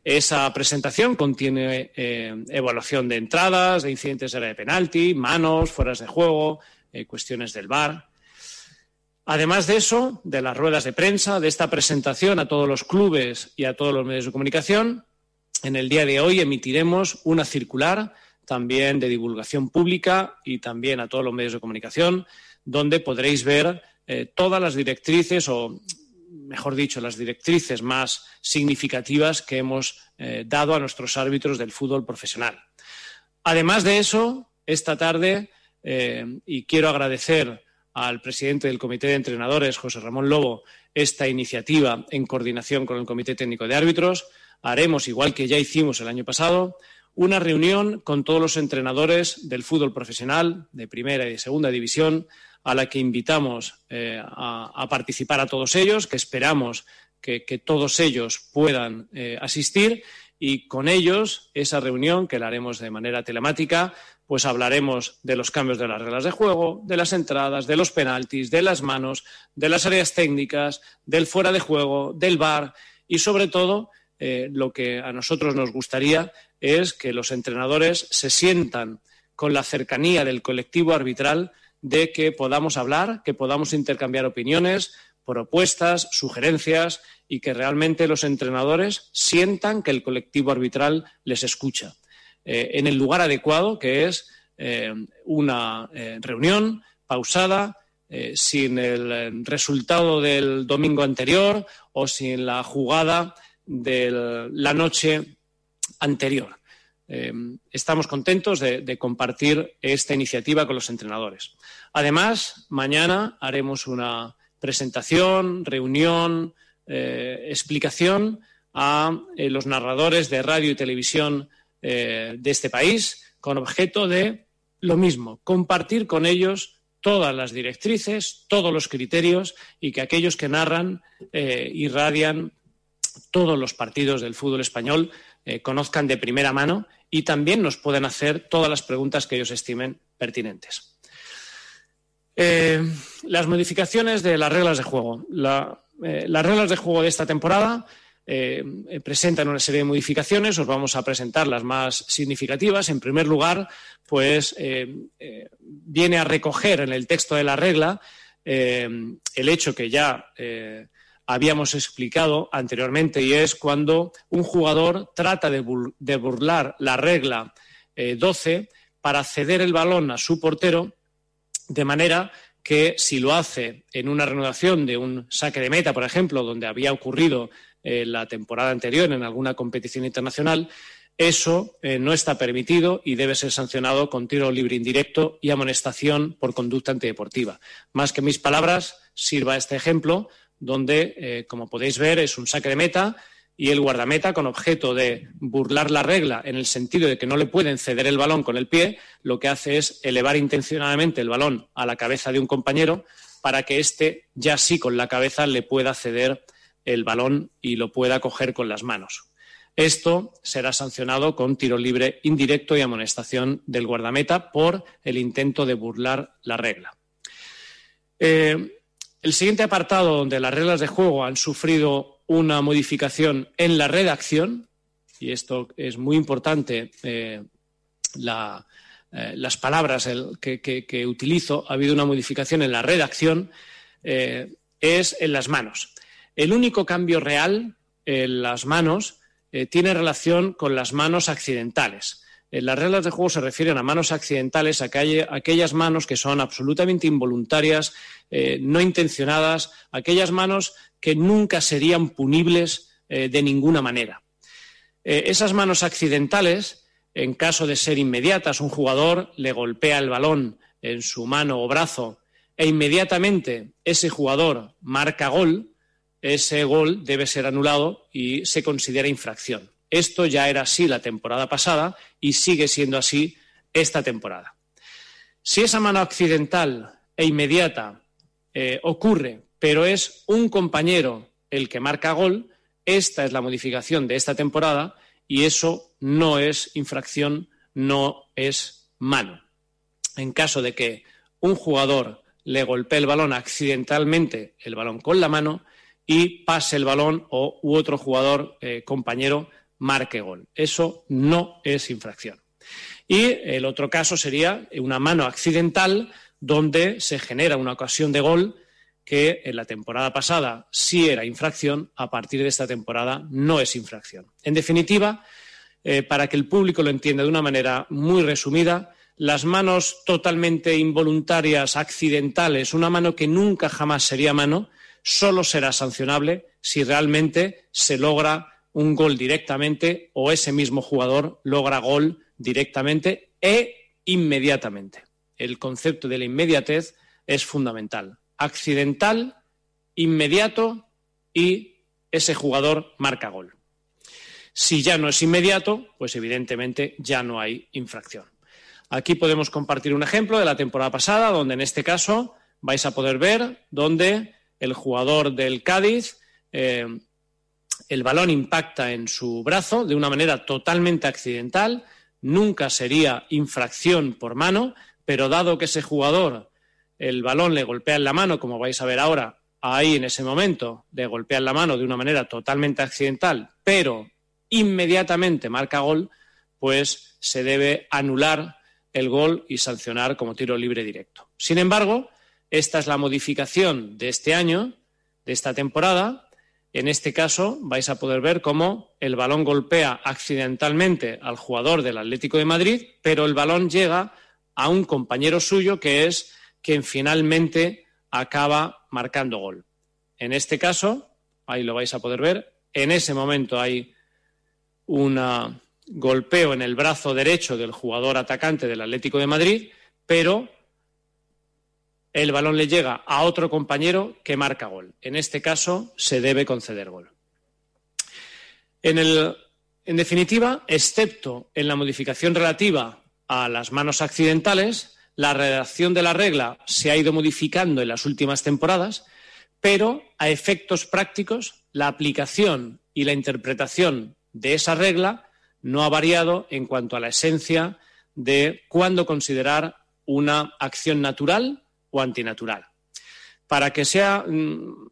Speaker 21: Esa presentación contiene eh, evaluación de entradas, de incidentes de área de penalti, manos, fueras de juego, cuestiones del VAR. Además de eso, de las ruedas de prensa, de esta presentación a todos los clubes y a todos los medios de comunicación, en el día de hoy emitiremos una circular también de divulgación pública y también a todos los medios de comunicación, donde podréis ver eh, todas las directrices o, mejor dicho, las directrices más significativas que hemos eh, dado a nuestros árbitros del fútbol profesional. Además de eso, esta tarde, eh, y quiero agradecer al presidente del Comité de Entrenadores, José Ramón Lobo, esta iniciativa en coordinación con el Comité Técnico de Árbitros, haremos, igual que ya hicimos el año pasado, una reunión con todos los entrenadores del fútbol profesional de primera y de segunda división, a la que invitamos eh, a, participar a todos ellos, que esperamos que, todos ellos puedan eh, asistir. Y con ellos esa reunión, que la haremos de manera telemática, pues hablaremos de los cambios de las reglas de juego, de las entradas, de los penaltis, de las manos, de las áreas técnicas, del fuera de juego, del bar. Y sobre todo eh, lo que a nosotros nos gustaría es que los entrenadores se sientan con la cercanía del colectivo arbitral de que podamos hablar, que podamos intercambiar opiniones, propuestas, sugerencias y que realmente los entrenadores sientan que el colectivo arbitral les escucha. Eh, en el lugar adecuado, que es eh, una reunión pausada, sin el resultado del domingo anterior o sin la jugada de la noche anterior. Eh, estamos contentos de, compartir esta iniciativa con los entrenadores. Además, mañana haremos una presentación, reunión, eh, explicación a eh, los narradores de radio y televisión de este país con objeto de lo mismo, compartir con ellos todas las directrices, todos los criterios y que aquellos que narran irradian todos los partidos del fútbol español eh, conozcan de primera mano y también nos puedan hacer todas las preguntas que ellos estimen pertinentes. Eh, las modificaciones de las reglas de juego. Eh, las reglas de juego de esta temporada presentan una serie de modificaciones. Os vamos a presentar las más significativas. En primer lugar, pues viene a recoger en el texto de la regla el hecho que ya habíamos explicado anteriormente y es cuando un jugador trata de, burlar la regla 12 eh, para ceder el balón a su portero de manera que si lo hace en una renovación de un saque de meta, por ejemplo, donde había ocurrido eh, la temporada anterior en alguna competición internacional, eso eh, no está permitido y debe ser sancionado con tiro libre indirecto y amonestación por conducta antideportiva. Más que mis palabras, sirva este ejemplo donde, eh, como podéis ver, es un saque de meta y el guardameta, con objeto de burlar la regla en el sentido de que no le pueden ceder el balón con el pie, lo que hace es elevar intencionadamente el balón a la cabeza de un compañero para que éste, ya sí con la cabeza, le pueda ceder el balón y lo pueda coger con las manos. Esto será sancionado con tiro libre indirecto y amonestación del guardameta por el intento de burlar la regla. Eh, el siguiente apartado donde las reglas de juego han sufrido una modificación en la redacción, y esto es muy importante, eh, eh, las palabras que, utilizo, ha habido una modificación en la redacción, es en las manos. El único cambio real en las manos tiene relación con las manos accidentales. las reglas de juego se refieren a manos accidentales, a aquellas manos que son absolutamente involuntarias, eh, no intencionadas, aquellas manos que nunca serían punibles eh, de ninguna manera. Eh, esas manos accidentales, en caso de ser inmediatas, un jugador le golpea el balón en su mano o brazo e inmediatamente ese jugador marca gol, ese gol debe ser anulado y se considera infracción. Esto ya era así la temporada pasada y sigue siendo así esta temporada. Si esa mano accidental e inmediata eh, ocurre, pero es un compañero el que marca gol, esta es la modificación de esta temporada y eso no es infracción, no es mano. En caso de que un jugador le golpee el balón accidentalmente, el balón con la mano, y pase el balón o u otro jugador eh, compañero marque gol. Eso no es infracción. Y el otro caso sería una mano accidental donde se genera una ocasión de gol que en la temporada pasada sí era infracción, a partir de esta temporada no es infracción. En definitiva, eh, para que el público lo entienda de una manera muy resumida, las manos totalmente involuntarias, accidentales, una mano que nunca jamás sería mano, solo será sancionable si realmente se logra un gol directamente o ese mismo jugador logra gol directamente e inmediatamente el concepto de la inmediatez es fundamental. Accidental, inmediato y ese jugador marca gol. Si ya no es inmediato, pues evidentemente ya no hay infracción. Aquí podemos compartir un ejemplo de la temporada pasada, donde en este caso vais a poder ver donde el jugador del Cádiz, eh, el balón impacta en su brazo de una manera totalmente accidental, nunca sería infracción por mano, pero dado que ese jugador el balón le golpea en la mano, como vais a ver ahora, ahí en ese momento le golpea en la mano de una manera totalmente accidental, pero inmediatamente marca gol, pues se debe anular el gol y sancionar como tiro libre directo. Sin embargo, esta es la modificación de este año, de esta temporada. En este caso vais a poder ver cómo el balón golpea accidentalmente al jugador del Atlético de Madrid, pero el balón llega a un compañero suyo que es quien finalmente acaba marcando gol. En este caso, ahí lo vais a poder ver, en ese momento hay un golpeo en el brazo derecho del jugador atacante del Atlético de Madrid, pero el balón le llega a otro compañero que marca gol. En este caso, se debe conceder gol. En, en definitiva, excepto en la modificación relativa a las manos accidentales. La redacción de la regla se ha ido modificando en las últimas temporadas, pero a efectos prácticos, la aplicación y la interpretación de esa regla no ha variado en cuanto a la esencia de cuándo considerar una acción natural o antinatural. Para que sea mm,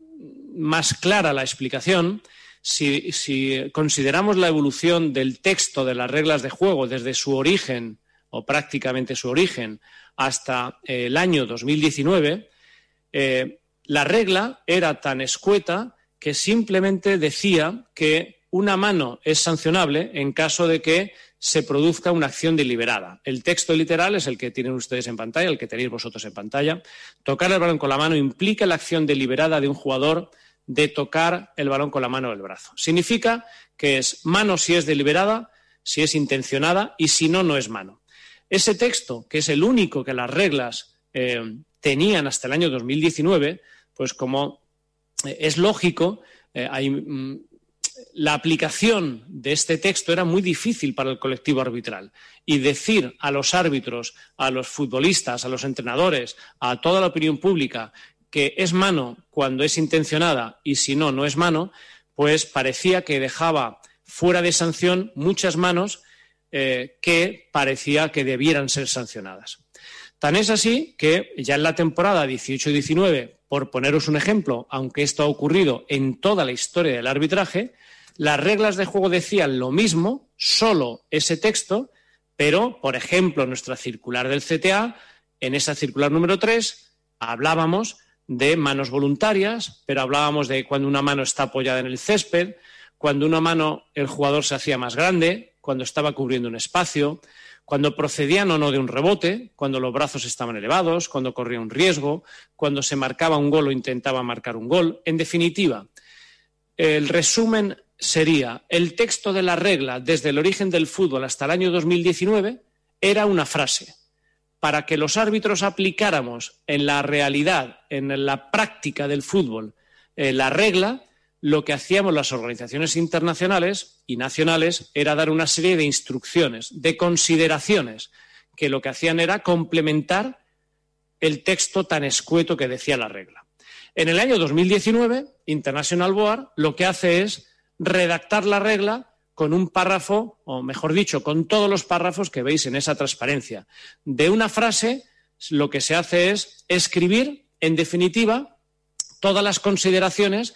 Speaker 21: más clara la explicación, si, si, consideramos la evolución del texto de las reglas de juego desde su origen o prácticamente su origen, hasta eh, el año 2019, eh, la regla era tan escueta que simplemente decía que una mano es sancionable en caso de que se produzca una acción deliberada. El texto literal es el que tienen ustedes en pantalla, el que tenéis vosotros en pantalla. Tocar el balón con la mano implica la acción deliberada de un jugador de tocar el balón con la mano o el brazo. Significa que es mano si es deliberada, si es intencionada y si no, no es mano. Ese texto, que es el único que las reglas eh, tenían hasta el año 2019, pues como eh, es lógico, eh, mm, la aplicación de este texto era muy difícil para el colectivo arbitral. Y decir a los árbitros, a los futbolistas, a los entrenadores, a toda la opinión pública que es mano cuando es intencionada y si no, no es mano, pues parecía que dejaba fuera de sanción muchas manos eh, que parecía que debieran ser sancionadas. Tan es así que ya en la temporada 18-19, por poneros un ejemplo, aunque esto ha ocurrido en toda la historia del arbitraje, las reglas de juego decían lo mismo, solo ese texto, pero, por ejemplo, nuestra circular del CTA, en esa circular número 3, hablábamos de manos voluntarias, pero hablábamos de cuando una mano está apoyada en el césped, cuando una mano el jugador se hacía más grande, cuando estaba cubriendo un espacio, cuando procedían o no de un rebote, cuando los brazos estaban elevados, cuando corría un riesgo, cuando se marcaba un gol o intentaba marcar un gol. En definitiva, el resumen sería el texto de la regla desde el origen del fútbol hasta el año 2019 era una frase. Para que los árbitros aplicáramos en la realidad, en la práctica del fútbol, eh, la regla, lo que hacíamos las organizaciones internacionales y nacionales era dar una serie de instrucciones, de consideraciones, que lo que hacían era complementar el texto tan escueto que decía la regla. En el año 2019, International Board lo que hace es redactar la regla con un párrafo, o mejor dicho, con todos los párrafos que veis en esa transparencia. De una frase, lo que se hace es escribir, en definitiva, todas las consideraciones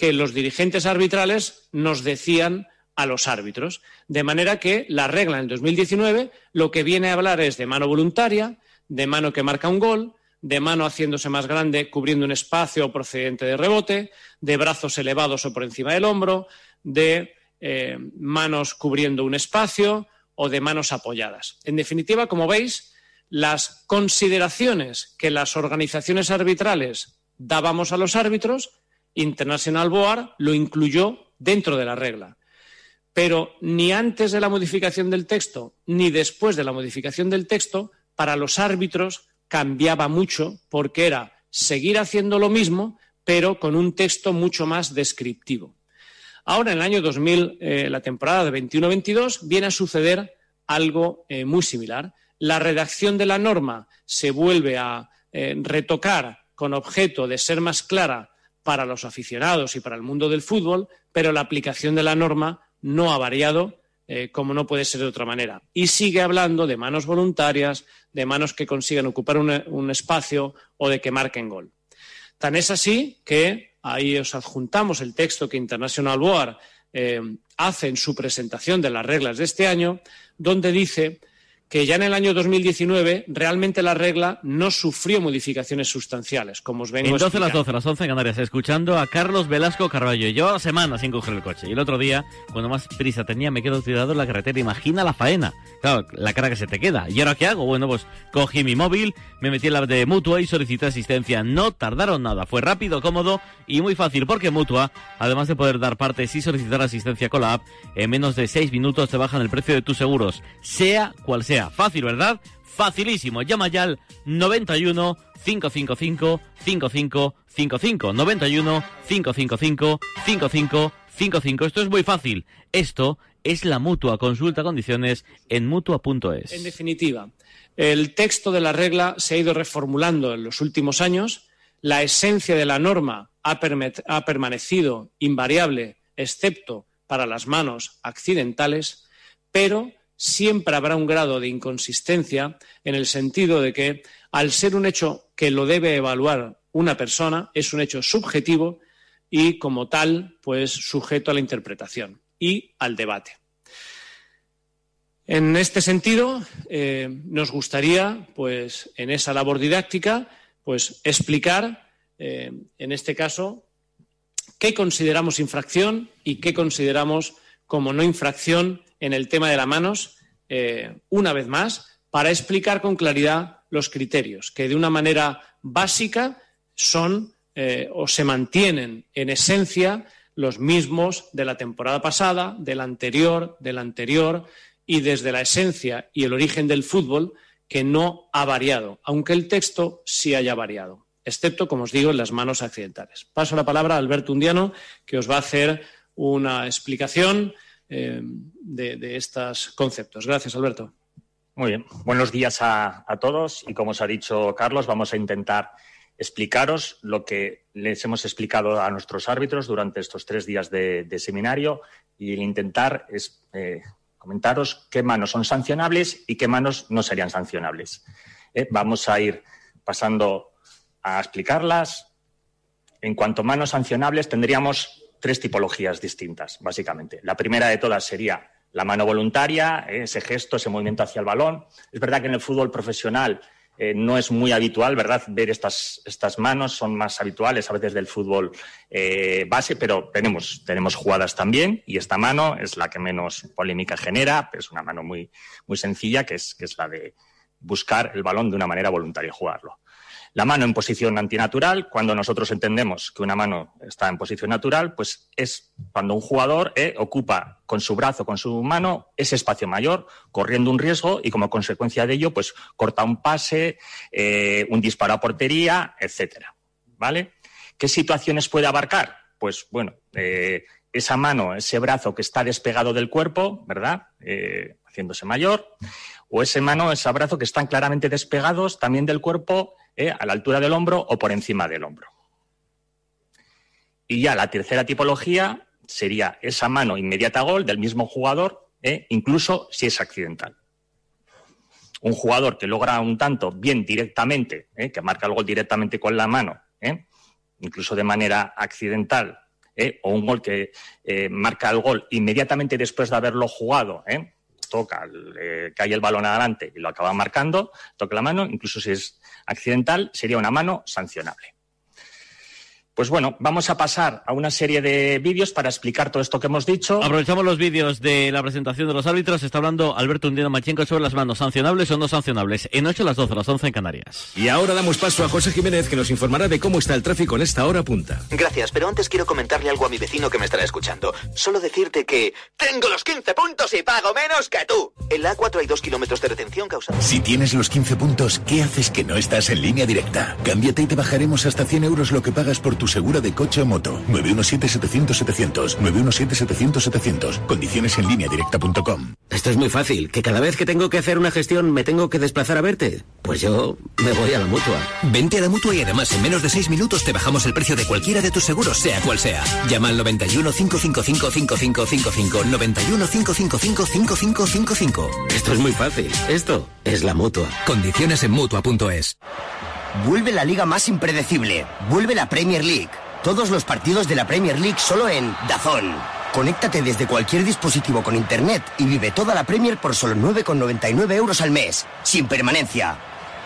Speaker 21: que los dirigentes arbitrales nos decían a los árbitros. De manera que la regla en 2019 lo que viene a hablar es de mano voluntaria, de mano que marca un gol, de mano haciéndose más grande cubriendo un espacio procedente de rebote, de brazos elevados o por encima del hombro, de eh, manos cubriendo un espacio o de manos apoyadas. En definitiva, como veis, las consideraciones que las organizaciones arbitrales dábamos a los árbitros International Board lo incluyó dentro de la regla. Pero ni antes de la modificación del texto ni después de la modificación del texto, para los árbitros cambiaba mucho porque era seguir haciendo lo mismo, pero con un texto mucho más descriptivo. Ahora, en el año 2000, eh, la temporada de 21-22, viene a suceder algo eh, muy similar. La redacción de la norma se vuelve a eh, retocar con objeto de ser más clara para los aficionados y para el mundo del fútbol, pero la aplicación de la norma no ha variado, eh, como no puede ser de otra manera. Y sigue hablando de manos voluntarias, de manos que consigan ocupar un, espacio o de que marquen gol. Tan es así que ahí os adjuntamos el texto que International Board eh, hace en su presentación de las reglas de este año, donde dice que ya en el año 2019 realmente la regla no sufrió modificaciones sustanciales, como os vengo
Speaker 17: En 12 las 12, las 11 en Canarias, escuchando a Carlos Velasco Carballo. Yo semanas sin coger el coche. Y el otro día, cuando más prisa tenía, me quedo tirado en la carretera. Imagina la faena. Claro, la cara que se te queda. ¿Y ahora qué hago? Bueno, pues cogí mi móvil, me metí en la de Mutua y solicité asistencia. No tardaron nada. Fue rápido, cómodo y muy fácil, porque Mutua, además de poder dar partes y solicitar asistencia con la app, en menos de 6 minutos te bajan el precio de tus seguros, sea cual sea. Fácil, ¿verdad? Facilísimo. Llama ya al 91 555 5555 91 555 5555. Esto es muy fácil. Esto es la mutua. Consulta condiciones en mutua.es.
Speaker 21: En definitiva, el texto de la regla se ha ido reformulando en los últimos años. La esencia de la norma ha, ha permanecido invariable, excepto para las manos accidentales, pero siempre habrá un grado de inconsistencia en el sentido de que, al ser un hecho que lo debe evaluar una persona, es un hecho subjetivo y, como tal, pues sujeto a la interpretación y al debate. En este sentido, eh, nos gustaría, pues, en esa labor didáctica, pues, explicar, eh, en este caso, qué consideramos infracción y qué consideramos como no infracción en el tema de las manos, eh, una vez más, para explicar con claridad los criterios, que de una manera básica son eh, o se mantienen en esencia los mismos de la temporada pasada, del anterior, del anterior y desde la esencia y el origen del fútbol que no ha variado, aunque el texto sí haya variado, excepto, como os digo, en las manos accidentales. Paso la palabra a Alberto Undiano, que os va a hacer una explicación eh, de, estos conceptos. Gracias, Alberto.
Speaker 22: Muy bien. Buenos días a, todos y como os ha dicho Carlos, vamos a intentar explicaros lo que les hemos explicado a nuestros árbitros durante estos tres días de, seminario y intentar es, eh, comentaros qué manos son sancionables y qué manos no serían sancionables. Eh, vamos a ir pasando a explicarlas. En cuanto a manos sancionables, tendríamos tres tipologías distintas, básicamente. La primera de todas sería la mano voluntaria, eh, ese gesto, ese movimiento hacia el balón. Es verdad que en el fútbol profesional eh, no es muy habitual, ¿verdad?, ver estas, estas manos, son más habituales a veces del fútbol eh, base, pero tenemos, tenemos jugadas también y esta mano es la que menos polémica genera, es una mano muy, muy sencilla, que es, que es la de buscar el balón de una manera voluntaria y jugarlo. La mano en posición antinatural, cuando nosotros entendemos que una mano está en posición natural, pues es cuando un jugador eh, ocupa con su brazo, con su mano, ese espacio mayor, corriendo un riesgo y como consecuencia de ello, pues corta un pase, eh, un disparo a portería, etcétera. ¿Vale? ¿Qué situaciones puede abarcar? Pues bueno, eh, esa mano, ese brazo que está despegado del cuerpo, ¿verdad? haciéndose mayor, o ese mano, ese brazo que están claramente despegados también del cuerpo ¿eh? a la altura del hombro o por encima del hombro. Y ya la tercera tipología sería esa mano inmediata gol del mismo jugador, ¿eh? incluso si es accidental. Un jugador que logra un tanto bien directamente, ¿eh? que marca el gol directamente con la mano, incluso de manera accidental, o un gol que marca el gol inmediatamente después de haberlo jugado, toca, cae el balón adelante y lo acaba marcando, toca la mano, incluso si es accidental, sería una mano sancionable. Pues bueno, vamos a pasar a una serie de vídeos para explicar todo esto que hemos dicho.
Speaker 17: Aprovechamos los vídeos de la presentación de los árbitros. Está hablando Alberto Undino Machenko sobre las manos sancionables o no sancionables. En 8 las 12, las 11 en Canarias.
Speaker 6: Y ahora damos paso a José Jiménez que nos informará de cómo está el tráfico en esta hora punta.
Speaker 23: Gracias, pero antes quiero comentarle algo a mi vecino que me estará escuchando. Solo decirte que tengo los 15 puntos y pago menos que tú. En la A4 hay dos kilómetros de retención causada.
Speaker 6: Si tienes los 15 puntos, ¿qué haces que no estás en línea directa? Cámbiate y te bajaremos hasta 100 euros lo que pagas por tu seguro de coche o moto. 917-700-700. 917-700-700. Condiciones en línea directa.com.
Speaker 24: Esto es muy fácil. ¿Que cada vez que tengo que hacer una gestión me tengo que desplazar a verte? Pues yo me voy a la mutua.
Speaker 6: Vente a la mutua y además en menos de 6 minutos te bajamos el precio de cualquiera de tus seguros, sea cual sea. Llama al 91 555 5555. 91 555 5555.
Speaker 24: Esto es muy fácil. Esto es la mutua.
Speaker 6: Condiciones en mutua.es.
Speaker 25: Vuelve la liga más impredecible. Vuelve la Premier League. Todos los partidos de la Premier League solo en Dazón. Conéctate desde cualquier dispositivo con internet y vive toda la Premier por solo 9,99 euros al mes, sin permanencia.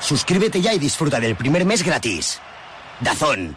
Speaker 25: Suscríbete ya y disfruta del primer mes gratis. Dazón.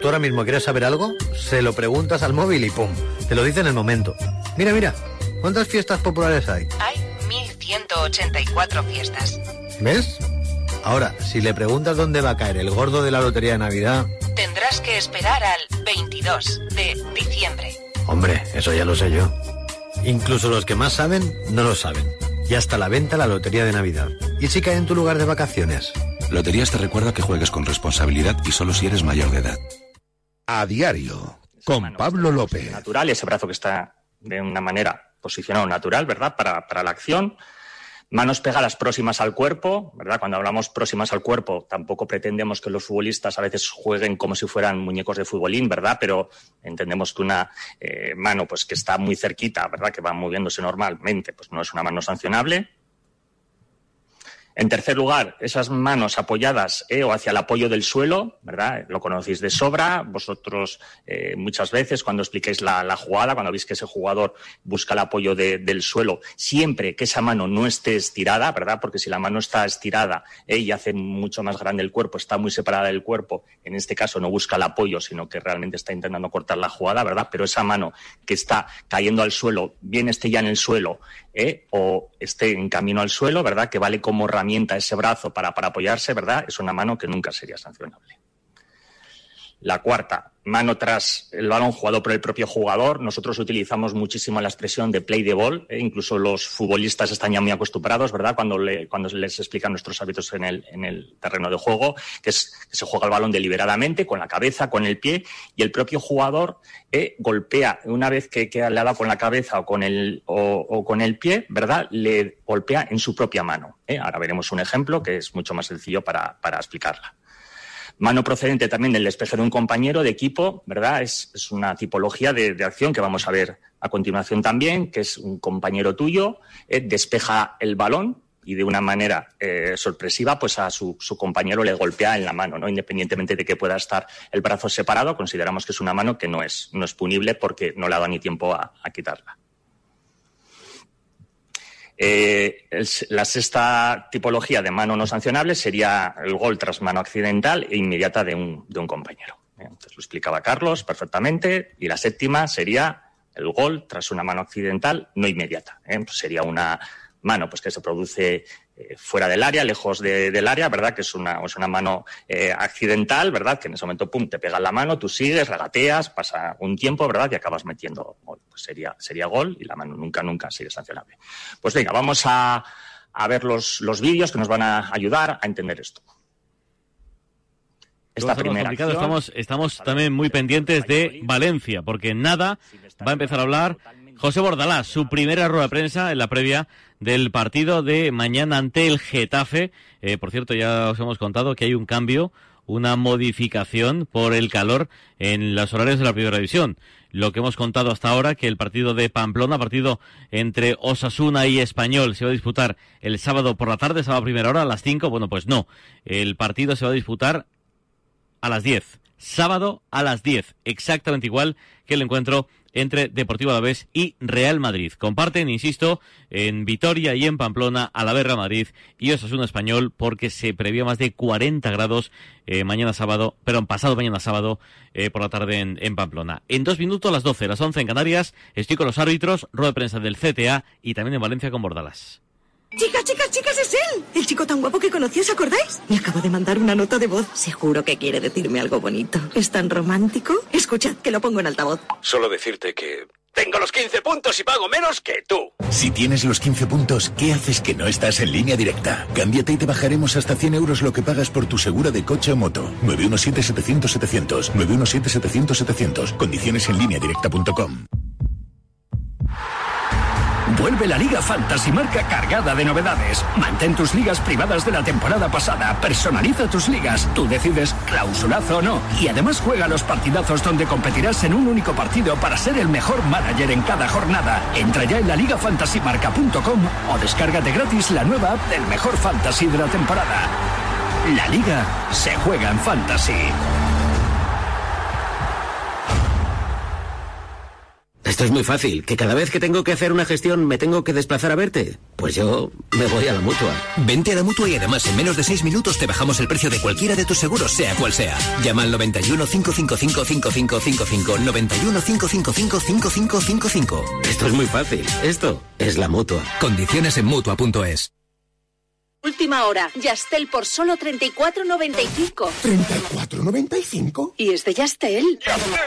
Speaker 26: ¿Tú ahora mismo quieres saber algo? Se lo preguntas al móvil y ¡pum! Te lo dice en el momento. Mira, mira, ¿cuántas fiestas populares hay?
Speaker 27: Hay 1184 fiestas.
Speaker 26: ¿Ves? Ahora, si le preguntas dónde va a caer el gordo de la lotería de Navidad...
Speaker 27: Tendrás que esperar al 22 de diciembre.
Speaker 26: Hombre, eso ya lo sé yo. Incluso los que más saben, no lo saben. Y hasta la venta la lotería de Navidad. ¿Y si cae en tu lugar de vacaciones?
Speaker 6: Loterías te recuerda que juegues con responsabilidad y solo si eres mayor de edad.
Speaker 28: A diario, con Pablo López.
Speaker 22: Natural, ese brazo que está de una manera posicionado natural, ¿verdad? Para, para la acción. Manos pegadas próximas al cuerpo, ¿verdad? Cuando hablamos próximas al cuerpo, tampoco pretendemos que los futbolistas a veces jueguen como si fueran muñecos de futbolín, ¿verdad? Pero entendemos que una eh, mano pues que está muy cerquita, ¿verdad? Que va moviéndose normalmente, pues no es una mano sancionable. En tercer lugar, esas manos apoyadas eh, o hacia el apoyo del suelo, ¿verdad? Lo conocéis de sobra. Vosotros eh, muchas veces cuando expliquéis la, jugada, cuando veis que ese jugador busca el apoyo de, del suelo, siempre que esa mano no esté estirada, ¿verdad? Porque si la mano está estirada eh, y hace mucho más grande el cuerpo, está muy separada del cuerpo, en este caso no busca el apoyo, sino que realmente está intentando cortar la jugada, ¿verdad? Pero esa mano que está cayendo al suelo, bien esté ya en el suelo ¿eh? o esté en camino al suelo, ¿verdad? Que vale como herramienta ese brazo para, para apoyarse, ¿verdad? Es una mano que nunca sería sancionable. La cuarta, mano tras el balón jugado por el propio jugador. Nosotros utilizamos muchísimo la expresión de play the ball. ¿eh? Incluso los futbolistas están ya muy acostumbrados, ¿verdad? Cuando, le, cuando les explican nuestros hábitos en el, en el terreno de juego, que, es, que se juega el balón deliberadamente, con la cabeza, con el pie, y el propio jugador eh, golpea, una vez que, que, le ha dado con la cabeza o con el, o, con el pie, ¿verdad? Le golpea en su propia mano. ¿eh? Ahora veremos un ejemplo que es mucho más sencillo para, para explicarla. Mano procedente también del despeje de un compañero de equipo, ¿verdad? Es, una tipología de, acción que vamos a ver a continuación también, que es un compañero tuyo, eh, despeja el balón y de una manera eh, sorpresiva, pues a su, compañero le golpea en la mano, ¿no? Independientemente de que pueda estar el brazo separado, consideramos que es una mano que no es, no es punible porque no le ha dado ni tiempo a quitarla. Eh, la sexta tipología de mano no sancionable sería el gol tras mano accidental e inmediata de un, compañero. Entonces lo explicaba Carlos perfectamente. Y la séptima sería el gol tras una mano accidental no inmediata. ¿eh? Pues sería una mano pues, que se produce eh, fuera del área, lejos de, del área, ¿verdad? Que es una, es una mano eh, accidental, ¿verdad? Que en ese momento, pum, te pega la mano, tú sigues, regateas, pasa un tiempo, ¿verdad? Y acabas metiendo gol. Pues sería, sería gol y la mano nunca, nunca sigue sancionable. Pues venga, vamos a, a ver los, los vídeos que nos van a ayudar a entender esto.
Speaker 17: Esta primera acción, estamos, estamos también muy pendientes de Valencia, porque nada va a empezar a hablar José Bordalás, su primera rueda de prensa en la previa del partido de mañana ante el Getafe. Eh, por cierto, ya os hemos contado que hay un cambio, una modificación por el calor en los horarios de la primera división. Lo que hemos contado hasta ahora, que el partido de Pamplona, partido entre Osasuna y Español, se va a disputar el sábado por la tarde, sábado a primera hora, a las 5. Bueno, pues no. El partido se va a disputar a las 10. Sábado a las 10. Exactamente igual que el encuentro entre Deportivo Alavés y Real Madrid. Comparten, insisto, en Vitoria y en Pamplona, Alavés Madrid y Osasuna Español, porque se previó más de 40 grados eh, mañana sábado, perdón, pasado mañana sábado eh, por la tarde en, en, Pamplona. En dos minutos, las 12, las 11 en Canarias, estoy con los árbitros, rueda de prensa del CTA y también en Valencia con Bordalas.
Speaker 29: Chicas, chicas, chicas, es él. El chico tan guapo que conocí, ¿os acordáis? Me acabo de mandar una nota de voz. Seguro que quiere decirme algo bonito. ¿Es tan romántico? Escuchad, que lo pongo en altavoz.
Speaker 30: Solo decirte que... Tengo los 15 puntos y pago menos que tú.
Speaker 31: Si tienes los 15 puntos, ¿qué haces que no estás en línea directa? Cámbiate y te bajaremos hasta 100 euros lo que pagas por tu segura de coche o moto. 917-700-700. 917-700-700. Condiciones en línea directa.com.
Speaker 32: Vuelve la Liga Fantasy Marca cargada de novedades. Mantén tus ligas privadas de la temporada pasada, personaliza tus ligas, tú decides clausulazo o no. Y además juega los partidazos donde competirás en un único partido para ser el mejor manager en cada jornada. Entra ya en la ligafantasymarca.com o descárgate gratis la nueva app del mejor fantasy de la temporada. La Liga se juega en Fantasy.
Speaker 24: Esto es muy fácil, que cada vez que tengo que hacer una gestión me tengo que desplazar a verte. Pues yo me voy a la mutua.
Speaker 33: Vente a la mutua y además en menos de seis minutos te bajamos el precio de cualquiera de tus seguros, sea cual sea. Llama al 91 555 5555 91 555 5555.
Speaker 24: Esto es muy fácil. Esto es la mutua.
Speaker 33: Condiciones en mutua.es.
Speaker 34: Última hora. Yastel por solo 34.95.
Speaker 15: ¿34.95?
Speaker 34: ¿Y es de Yastel?
Speaker 15: ¡Yastel!